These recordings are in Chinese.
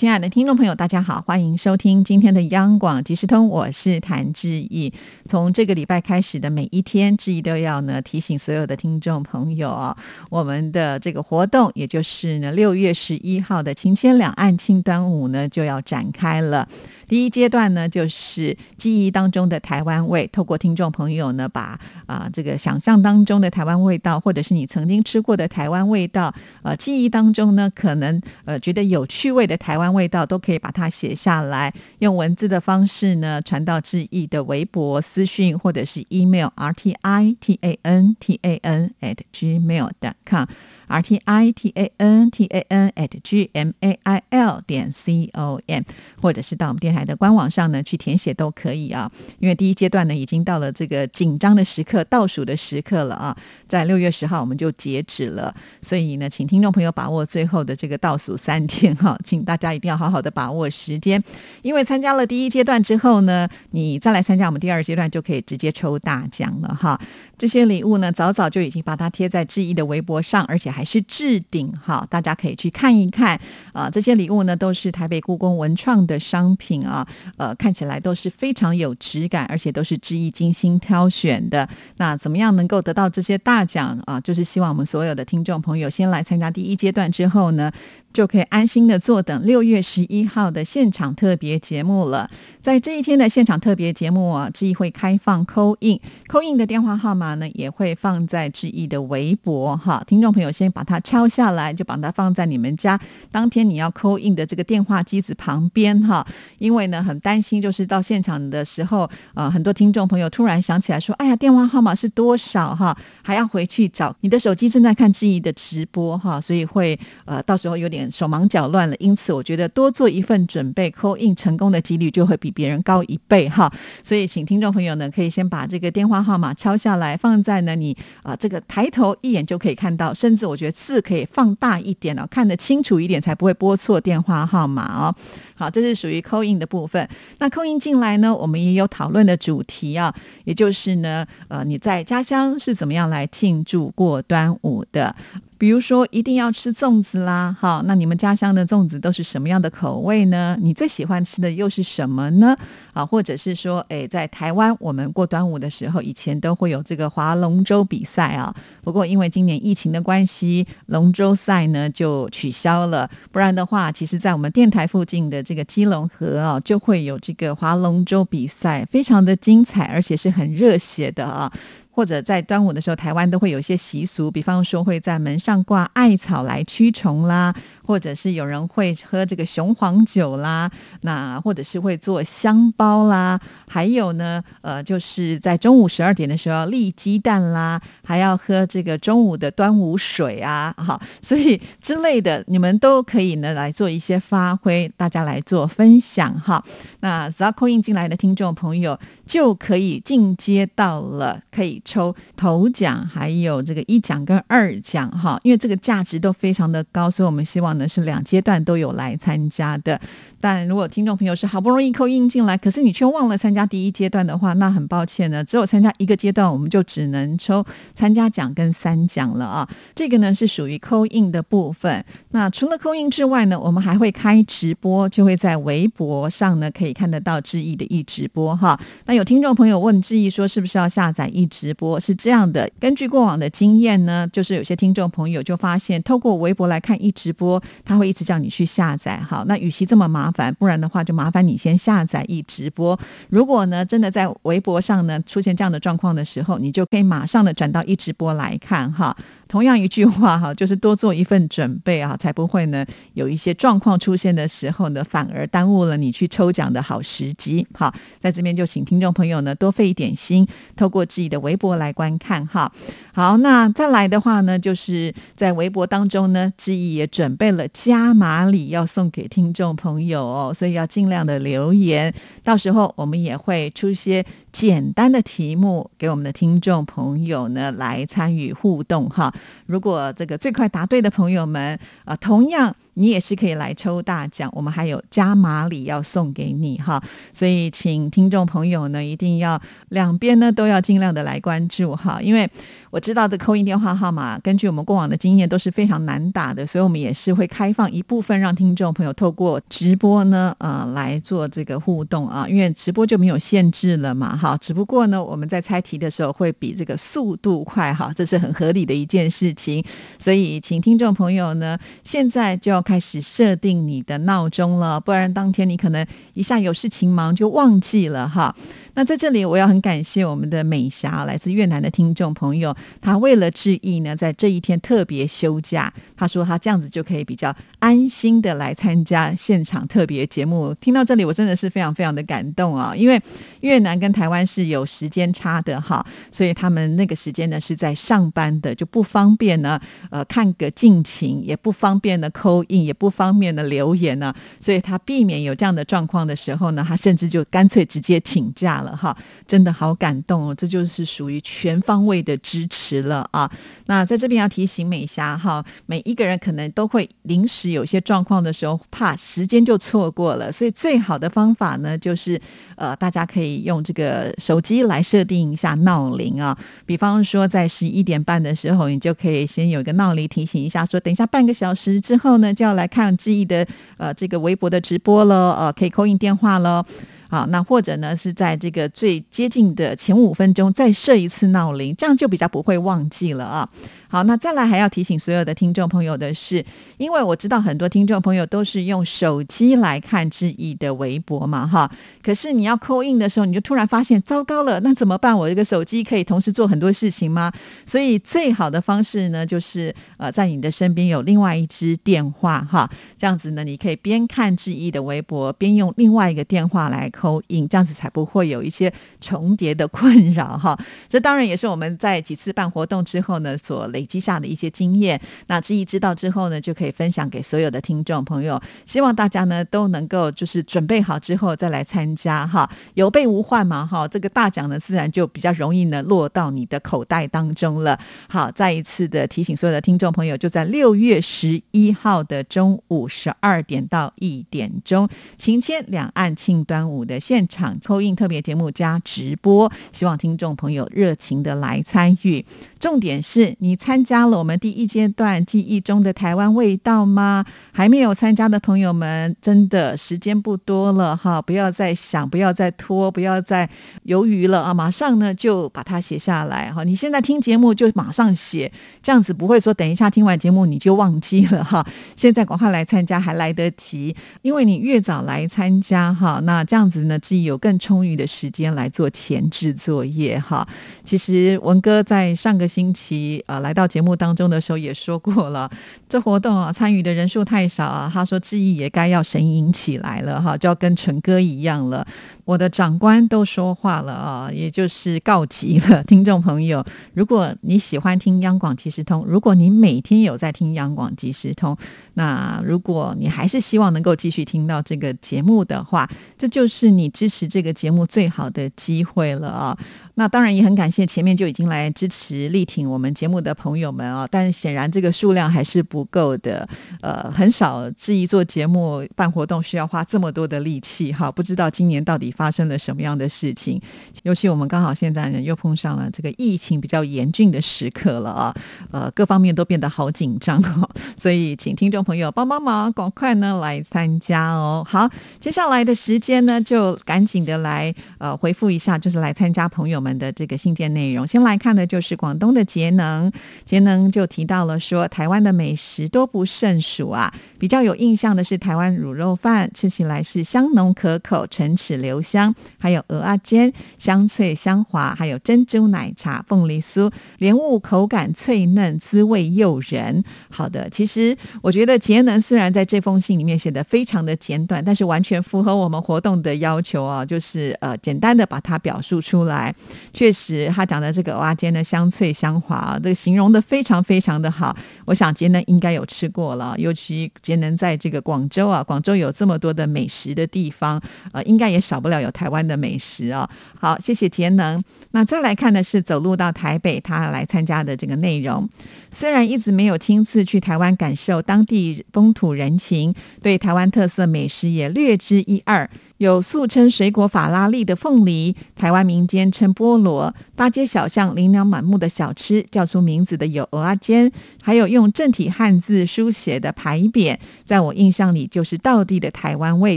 亲爱的听众朋友，大家好，欢迎收听今天的央广即时通，我是谭志毅。从这个礼拜开始的每一天，志毅都要呢提醒所有的听众朋友，我们的这个活动，也就是呢六月十一号的情牵两岸庆端午呢就要展开了。第一阶段呢，就是记忆当中的台湾味，透过听众朋友呢，把啊这个想象当中的台湾味道，或者是你曾经吃过的台湾味道，呃，记忆当中呢，可能呃觉得有趣味的台湾味道，都可以把它写下来，用文字的方式呢，传到志毅的微博私讯或者是 email r t i t a n t a n at gmail dot com。R t i t a n t a n at g m a i l 点 c o m，或者是到我们电台的官网上呢去填写都可以啊。因为第一阶段呢已经到了这个紧张的时刻、倒数的时刻了啊，在六月十号我们就截止了，所以呢，请听众朋友把握最后的这个倒数三天哈，请大家一定要好好的把握时间，因为参加了第一阶段之后呢，你再来参加我们第二阶段就可以直接抽大奖了哈。这些礼物呢，早早就已经把它贴在志毅的微博上，而且还。还是置顶哈，大家可以去看一看啊。这些礼物呢，都是台北故宫文创的商品啊，呃，看起来都是非常有质感，而且都是知意精心挑选的。那怎么样能够得到这些大奖啊？就是希望我们所有的听众朋友先来参加第一阶段之后呢。就可以安心的坐等六月十一号的现场特别节目了。在这一天的现场特别节目啊，志毅会开放扣印，扣印的电话号码呢也会放在志毅的微博哈。听众朋友先把它抄下来，就把它放在你们家当天你要扣印的这个电话机子旁边哈。因为呢很担心，就是到现场的时候，呃，很多听众朋友突然想起来说，哎呀，电话号码是多少哈？还要回去找你的手机正在看志毅的直播哈，所以会呃到时候有点。手忙脚乱了，因此我觉得多做一份准备，扣印成功的几率就会比别人高一倍哈。所以，请听众朋友呢，可以先把这个电话号码抄下来，放在呢你啊这个抬头一眼就可以看到，甚至我觉得字可以放大一点哦，看得清楚一点，才不会拨错电话号码哦。好，这是属于扣印的部分。那扣印进来呢，我们也有讨论的主题啊，也就是呢，呃，你在家乡是怎么样来庆祝过端午的？比如说，一定要吃粽子啦，好，那你们家乡的粽子都是什么样的口味呢？你最喜欢吃的又是什么呢？啊，或者是说，哎，在台湾，我们过端午的时候，以前都会有这个划龙舟比赛啊。不过，因为今年疫情的关系，龙舟赛呢就取消了。不然的话，其实，在我们电台附近的这个基隆河啊，就会有这个划龙舟比赛，非常的精彩，而且是很热血的啊。或者在端午的时候，台湾都会有一些习俗，比方说会在门上挂艾草来驱虫啦。或者是有人会喝这个雄黄酒啦，那或者是会做香包啦，还有呢，呃，就是在中午十二点的时候要立鸡蛋啦，还要喝这个中午的端午水啊，哈，所以之类的，你们都可以呢来做一些发挥，大家来做分享哈。那只要扣印进来的听众朋友就可以进阶到了可以抽头奖，还有这个一奖跟二奖哈，因为这个价值都非常的高，所以我们希望。是两阶段都有来参加的，但如果听众朋友是好不容易扣印进来，可是你却忘了参加第一阶段的话，那很抱歉呢，只有参加一个阶段，我们就只能抽参加奖跟三奖了啊。这个呢是属于扣印的部分。那除了扣印之外呢，我们还会开直播，就会在微博上呢可以看得到志毅的一直播哈。那有听众朋友问志毅说，是不是要下载一直播？是这样的，根据过往的经验呢，就是有些听众朋友就发现，透过微博来看一直播。他会一直叫你去下载，好，那与其这么麻烦，不然的话就麻烦你先下载一直播。如果呢真的在微博上呢出现这样的状况的时候，你就可以马上的转到一直播来看哈。同样一句话哈，就是多做一份准备啊，才不会呢有一些状况出现的时候呢，反而耽误了你去抽奖的好时机。好，在这边就请听众朋友呢多费一点心，透过自己的微博来观看哈。好，那再来的话呢，就是在微博当中呢，志毅也准备了加码礼要送给听众朋友哦，所以要尽量的留言，到时候我们也会出一些简单的题目给我们的听众朋友呢来参与互动哈。如果这个最快答对的朋友们啊，同样你也是可以来抽大奖，我们还有加码礼要送给你哈。所以请听众朋友呢，一定要两边呢都要尽量的来关注哈，因为我知道的扣印电话号码，根据我们过往的经验都是非常难打的，所以我们也是会开放一部分让听众朋友透过直播呢，呃，来做这个互动啊，因为直播就没有限制了嘛哈。只不过呢，我们在猜题的时候会比这个速度快哈，这是很合理的一件事情。所以，请听众朋友呢，现在就要开始设定你的闹钟了，不然当天你可能一下有事情忙就忘记了哈。那在这里，我要很感谢我们的美霞，来自越南的听众朋友，他为了致意呢，在这一天特别休假。他说他这样子就可以比较安心的来参加现场特别节目。听到这里，我真的是非常非常的感动啊！因为越南跟台湾是有时间差的哈，所以他们那个时间呢是在上班的，就不方便呢，呃，看个尽情，也不方便的扣印，也不方便的留言呢。所以他避免有这样的状况的时候呢，他甚至就干脆直接请假。了哈，真的好感动哦！这就是属于全方位的支持了啊。那在这边要提醒美霞哈，每一个人可能都会临时有些状况的时候，怕时间就错过了，所以最好的方法呢，就是呃，大家可以用这个手机来设定一下闹铃啊。比方说，在十一点半的时候，你就可以先有一个闹铃提醒一下，说等一下半个小时之后呢，就要来看志毅的呃这个微博的直播了，呃，可以扣印电话了。好，那或者呢是在这个最接近的前五分钟再设一次闹铃，这样就比较不会忘记了啊。好，那再来还要提醒所有的听众朋友的是，因为我知道很多听众朋友都是用手机来看志毅的微博嘛，哈。可是你要扣印的时候，你就突然发现，糟糕了，那怎么办？我这个手机可以同时做很多事情吗？所以最好的方式呢，就是呃，在你的身边有另外一支电话，哈，这样子呢，你可以边看志毅的微博，边用另外一个电话来扣印，这样子才不会有一些重叠的困扰，哈。这当然也是我们在几次办活动之后呢，所累积下的一些经验，那志毅知道之后呢，就可以分享给所有的听众朋友。希望大家呢都能够就是准备好之后再来参加哈，有备无患嘛哈。这个大奖呢，自然就比较容易呢落到你的口袋当中了。好，再一次的提醒所有的听众朋友，就在六月十一号的中午十二点到一点钟，晴天两岸庆端午的现场抽印特别节目加直播，希望听众朋友热情的来参与。重点是你参。加了我们第一阶段记忆中的台湾味道吗？还没有参加的朋友们，真的时间不多了哈！不要再想，不要再拖，不要再犹豫了啊！马上呢就把它写下来哈！你现在听节目就马上写，这样子不会说等一下听完节目你就忘记了哈！现在赶快来参加还来得及，因为你越早来参加哈，那这样子呢，自己有更充裕的时间来做前置作业哈。其实文哥在上个星期呃来到。节目当中的时候也说过了，这活动啊参与的人数太少啊，他说志毅也该要神隐起来了哈，就要跟纯哥一样了。我的长官都说话了啊，也就是告急了，听众朋友，如果你喜欢听央广即时通，如果你每天有在听央广即时通，那如果你还是希望能够继续听到这个节目的话，这就是你支持这个节目最好的机会了啊。那当然也很感谢前面就已经来支持力挺我们节目的朋友们啊，但显然这个数量还是不够的，呃，很少质疑做节目办活动需要花这么多的力气哈，不知道今年到底发生了什么样的事情，尤其我们刚好现在呢又碰上了这个疫情比较严峻的时刻了啊，呃，各方面都变得好紧张哦，所以请听众朋友帮帮忙，赶快呢来参加哦。好，接下来的时间呢就赶紧的来呃回复一下，就是来参加朋友们。的这个信件内容，先来看的就是广东的节能，节能就提到了说，台湾的美食都不胜数啊，比较有印象的是台湾卤肉饭，吃起来是香浓可口，唇齿留香；还有鹅啊煎，香脆香滑；还有珍珠奶茶、凤梨酥，莲雾口感脆嫩，滋味诱人。好的，其实我觉得节能虽然在这封信里面写的非常的简短，但是完全符合我们活动的要求啊，就是呃简单的把它表述出来。确实他讲的这个蚵仔煎呢，香脆香滑，这个形容的非常非常的好。我想节能应该有吃过了，尤其节能在这个广州啊，广州有这么多的美食的地方，呃，应该也少不了有台湾的美食啊。好，谢谢节能。那再来看的是走路到台北，他来参加的这个内容。虽然一直没有亲自去台湾感受当地风土人情，对台湾特色美食也略知一二。有素称水果法拉利的凤梨，台湾民间称菠萝，八街小巷琳琅满目的小吃，叫出名字的有蚵仔煎，还有用正体汉字书写的牌匾，在我印象里就是道地的台湾味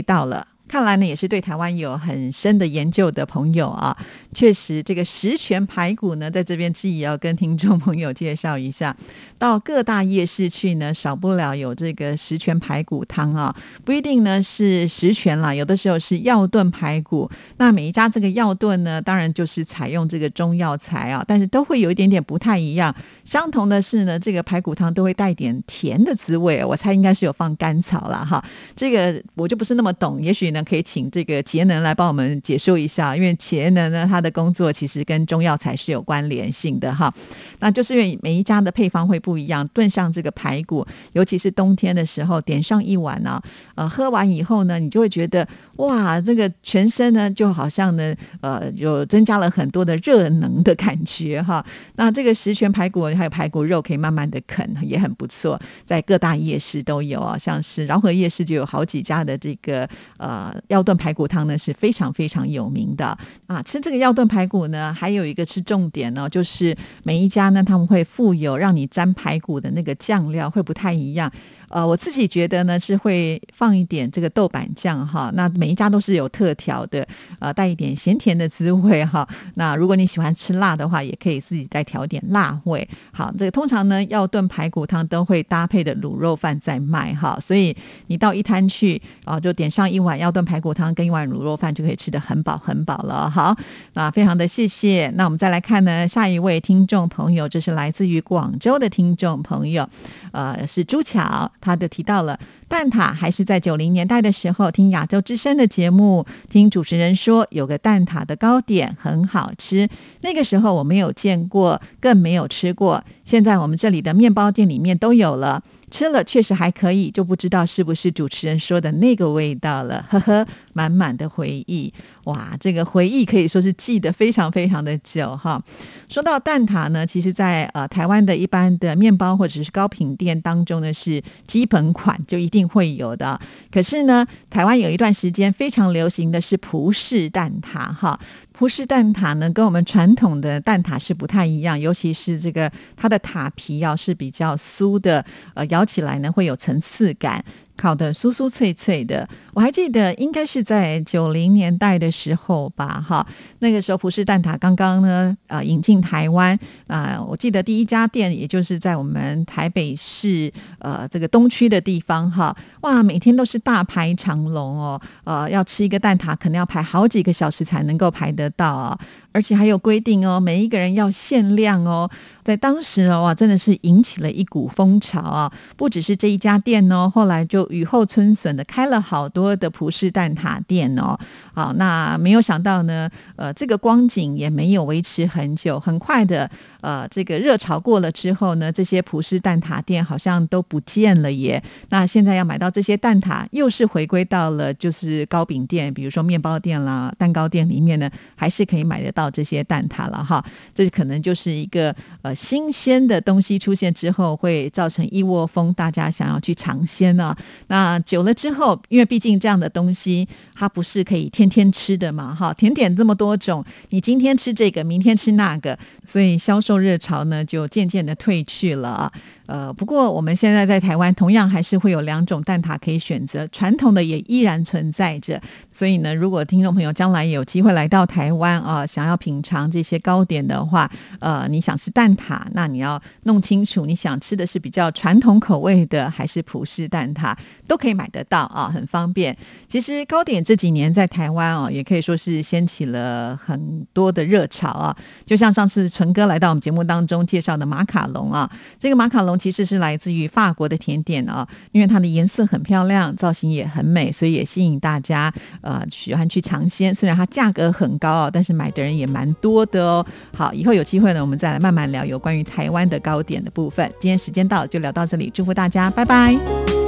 道了。看来呢，也是对台湾有很深的研究的朋友啊。确实，这个十全排骨呢，在这边自己要跟听众朋友介绍一下。到各大夜市去呢，少不了有这个十全排骨汤啊。不一定呢是十全啦，有的时候是药炖排骨。那每一家这个药炖呢，当然就是采用这个中药材啊，但是都会有一点点不太一样。相同的是呢，这个排骨汤都会带点甜的滋味。我猜应该是有放甘草了哈。这个我就不是那么懂，也许呢。可以请这个节能来帮我们解说一下，因为节能呢，他的工作其实跟中药材是有关联性的哈。那就是因为每一家的配方会不一样，炖上这个排骨，尤其是冬天的时候，点上一碗呢，呃，喝完以后呢，你就会觉得哇，这个全身呢就好像呢，呃，有增加了很多的热能的感觉哈。那这个十全排骨还有排骨肉可以慢慢的啃，也很不错，在各大夜市都有啊，像是饶河夜市就有好几家的这个呃。药炖排骨汤呢是非常非常有名的啊！吃这个药炖排骨呢，还有一个是重点呢，就是每一家呢他们会附有让你沾排骨的那个酱料会不太一样。呃，我自己觉得呢是会放一点这个豆瓣酱哈，那每一家都是有特调的，呃，带一点咸甜的滋味哈。那如果你喜欢吃辣的话，也可以自己再调点辣味。好，这个通常呢要炖排骨汤都会搭配的卤肉饭在卖哈，所以你到一摊去啊，就点上一碗要炖排骨汤跟一碗卤肉饭就可以吃的很饱很饱了。好，那，非常的谢谢。那我们再来看呢，下一位听众朋友，这是来自于广州的听众朋友，呃，是朱巧。他就提到了蛋挞，还是在九零年代的时候听亚洲之声的节目，听主持人说有个蛋挞的糕点很好吃。那个时候我没有见过，更没有吃过。现在我们这里的面包店里面都有了，吃了确实还可以，就不知道是不是主持人说的那个味道了。呵呵，满满的回忆，哇，这个回忆可以说是记得非常非常的久哈。说到蛋挞呢，其实，在呃台湾的一般的面包或者是糕品店当中呢，是基本款就一定会有的。可是呢，台湾有一段时间非常流行的是葡式蛋挞哈。葡式蛋挞呢，跟我们传统的蛋挞是不太一样，尤其是这个它的塔皮要是比较酥的，呃，咬起来呢会有层次感。烤的酥酥脆脆的，我还记得应该是在九零年代的时候吧，哈，那个时候葡式蛋挞刚刚呢啊引进台湾啊，我记得第一家店也就是在我们台北市呃这个东区的地方哈，哇，每天都是大排长龙哦，呃，要吃一个蛋挞可能要排好几个小时才能够排得到啊。而且还有规定哦，每一个人要限量哦。在当时哦，哇，真的是引起了一股风潮啊！不只是这一家店哦，后来就雨后春笋的开了好多的葡式蛋挞店哦。好，那没有想到呢，呃，这个光景也没有维持很久，很快的，呃，这个热潮过了之后呢，这些葡式蛋挞店好像都不见了耶。那现在要买到这些蛋挞，又是回归到了就是糕饼店，比如说面包店啦、蛋糕店里面呢，还是可以买得到。这些蛋挞了哈，这可能就是一个呃新鲜的东西出现之后，会造成一窝蜂大家想要去尝鲜呢。那久了之后，因为毕竟这样的东西它不是可以天天吃的嘛，哈，甜点这么多种，你今天吃这个，明天吃那个，所以销售热潮呢就渐渐的退去了。呃，不过我们现在在台湾同样还是会有两种蛋挞可以选择，传统的也依然存在着。所以呢，如果听众朋友将来有机会来到台湾啊，想要品尝这些糕点的话，呃，你想吃蛋挞，那你要弄清楚你想吃的是比较传统口味的，还是葡式蛋挞。都可以买得到啊，很方便。其实糕点这几年在台湾哦，也可以说是掀起了很多的热潮啊。就像上次纯哥来到我们节目当中介绍的马卡龙啊，这个马卡龙其实是来自于法国的甜点啊，因为它的颜色很漂亮，造型也很美，所以也吸引大家呃喜欢去尝鲜。虽然它价格很高啊，但是买的人也蛮多的哦。好，以后有机会呢，我们再来慢慢聊有关于台湾的糕点的部分。今天时间到，就聊到这里，祝福大家，拜拜。